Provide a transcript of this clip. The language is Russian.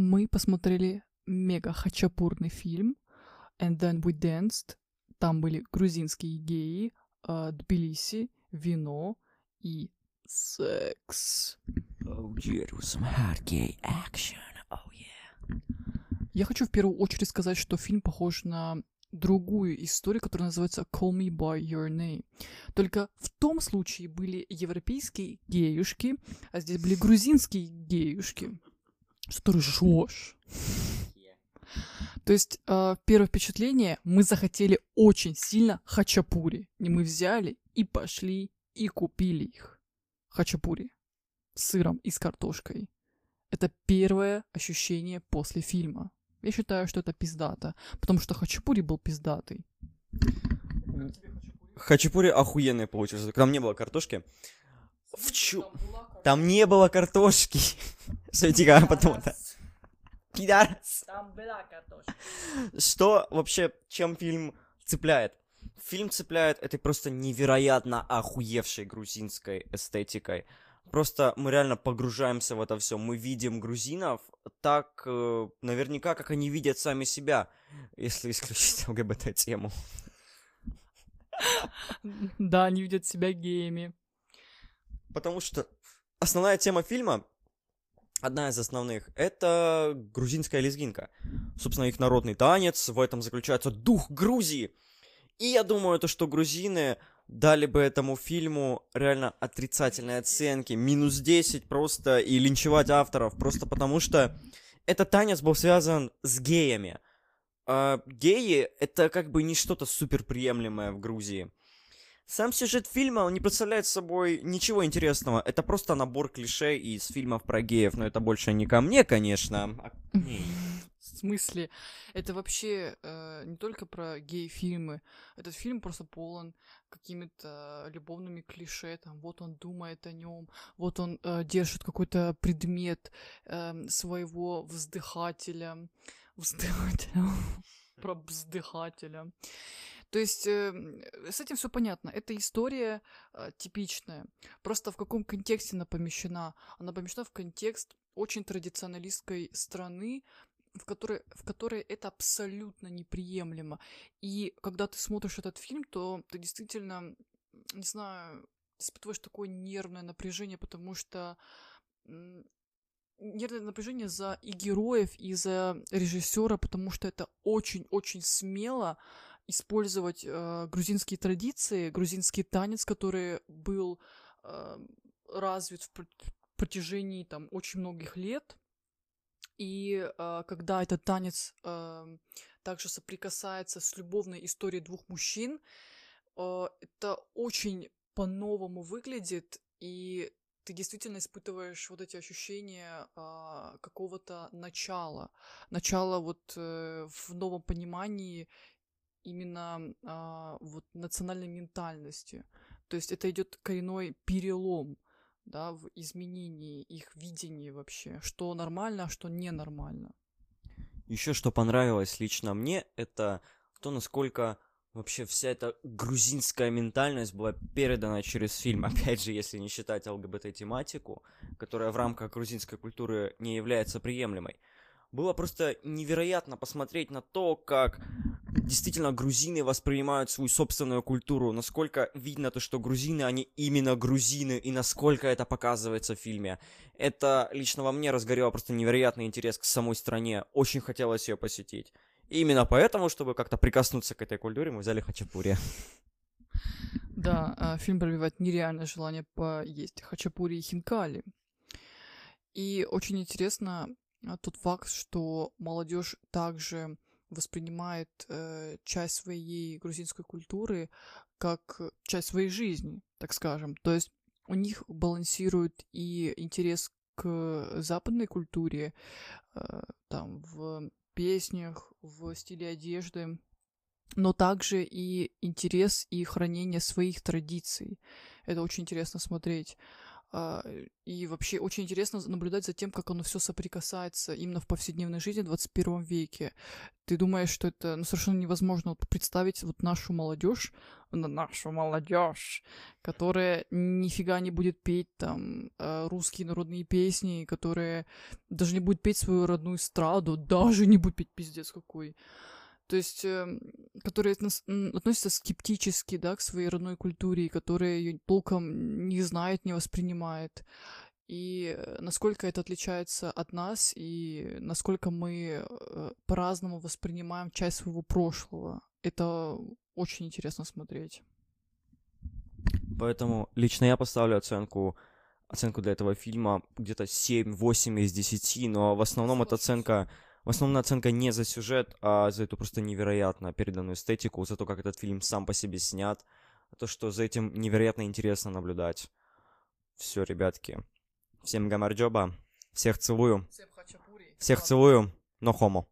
мы посмотрели мега хачапурный фильм And Then We Danced. Там были грузинские геи, э, Тбилиси, вино и секс. Oh, dear, some hard gay action. Oh, yeah. Я хочу в первую очередь сказать, что фильм похож на другую историю, которая называется Call Me By Your Name. Только в том случае были европейские геюшки, а здесь были грузинские геюшки. Что ты ржешь? То есть, э, первое впечатление, мы захотели очень сильно хачапури. И мы взяли и пошли и купили их. Хачапури. С сыром и с картошкой. Это первое ощущение после фильма. Я считаю, что это пиздато, потому что хачапури был пиздатый. Хачапури охуенный получился. Там не было картошки. В чу... Там не было картошки. Смотрите, потом это... Пидорас. Там была картошка. Что вообще, чем фильм цепляет? Фильм цепляет этой просто невероятно охуевшей грузинской эстетикой. Просто мы реально погружаемся в это все. Мы видим грузинов так, э, наверняка, как они видят сами себя, если исключить ЛГБТ-тему. Да, они видят себя геями. Потому что основная тема фильма, одна из основных, это грузинская лезгинка. Собственно, их народный танец, в этом заключается дух Грузии. И я думаю, то, что грузины дали бы этому фильму реально отрицательные оценки, минус 10 просто, и линчевать авторов, просто потому что этот танец был связан с геями. А геи — это как бы не что-то супер приемлемое в Грузии. Сам сюжет фильма, он не представляет собой ничего интересного. Это просто набор клише из фильмов про геев, но это больше не ко мне, конечно, а к ней. В смысле? Это вообще э, не только про гей-фильмы. Этот фильм просто полон какими-то любовными клише. Там, вот он думает о нем, вот он э, держит какой-то предмет э, своего вздыхателя. Вздыхателя. Про вздыхателя. То есть э, с этим все понятно. Это история э, типичная. Просто в каком контексте она помещена? Она помещена в контекст очень традиционалистской страны, в которой, в которой это абсолютно неприемлемо. И когда ты смотришь этот фильм, то ты действительно, не знаю, испытываешь такое нервное напряжение, потому что нервное напряжение за и героев, и за режиссера, потому что это очень-очень смело использовать э, грузинские традиции, грузинский танец, который был э, развит в протяжении там очень многих лет, и э, когда этот танец э, также соприкасается с любовной историей двух мужчин, э, это очень по-новому выглядит, и ты действительно испытываешь вот эти ощущения э, какого-то начала, начала вот э, в новом понимании именно э, вот национальной ментальности. То есть это идет коренной перелом да, в изменении их видения вообще, что нормально, а что ненормально. Еще что понравилось лично мне, это то, насколько вообще вся эта грузинская ментальность была передана через фильм. Опять же, если не считать ЛГБТ-тематику, которая в рамках грузинской культуры не является приемлемой. Было просто невероятно посмотреть на то, как действительно грузины воспринимают свою собственную культуру, насколько видно то, что грузины, они именно грузины, и насколько это показывается в фильме. Это лично во мне разгорело просто невероятный интерес к самой стране. Очень хотелось ее посетить. И именно поэтому, чтобы как-то прикоснуться к этой культуре, мы взяли хачапури. Да, а, фильм пробивает нереальное желание поесть хачапури и хинкали. И очень интересно а, тот факт, что молодежь также воспринимает э, часть своей грузинской культуры как часть своей жизни, так скажем. То есть у них балансирует и интерес к западной культуре, э, там, в песнях, в стиле одежды, но также и интерес и хранение своих традиций. Это очень интересно смотреть. А, и вообще очень интересно наблюдать за тем, как оно все соприкасается именно в повседневной жизни в 21 веке. Ты думаешь, что это ну, совершенно невозможно представить вот нашу молодежь, нашу молодежь, которая нифига не будет петь там э, русские народные песни, которая даже не будет петь свою родную эстраду, даже не будет петь пиздец какой то есть, э, которые относятся скептически, да, к своей родной культуре, которые ее толком не знает, не воспринимает. И э, насколько это отличается от нас, и насколько мы э, по-разному воспринимаем часть своего прошлого. Это очень интересно смотреть. Поэтому лично я поставлю оценку оценку для этого фильма где-то 7-8 из 10, но в основном эта оценка Основная оценка не за сюжет, а за эту просто невероятно переданную эстетику, за то, как этот фильм сам по себе снят, то, что за этим невероятно интересно наблюдать. Все, ребятки. Всем гамарджоба. Всех целую. Всех целую, но хомо.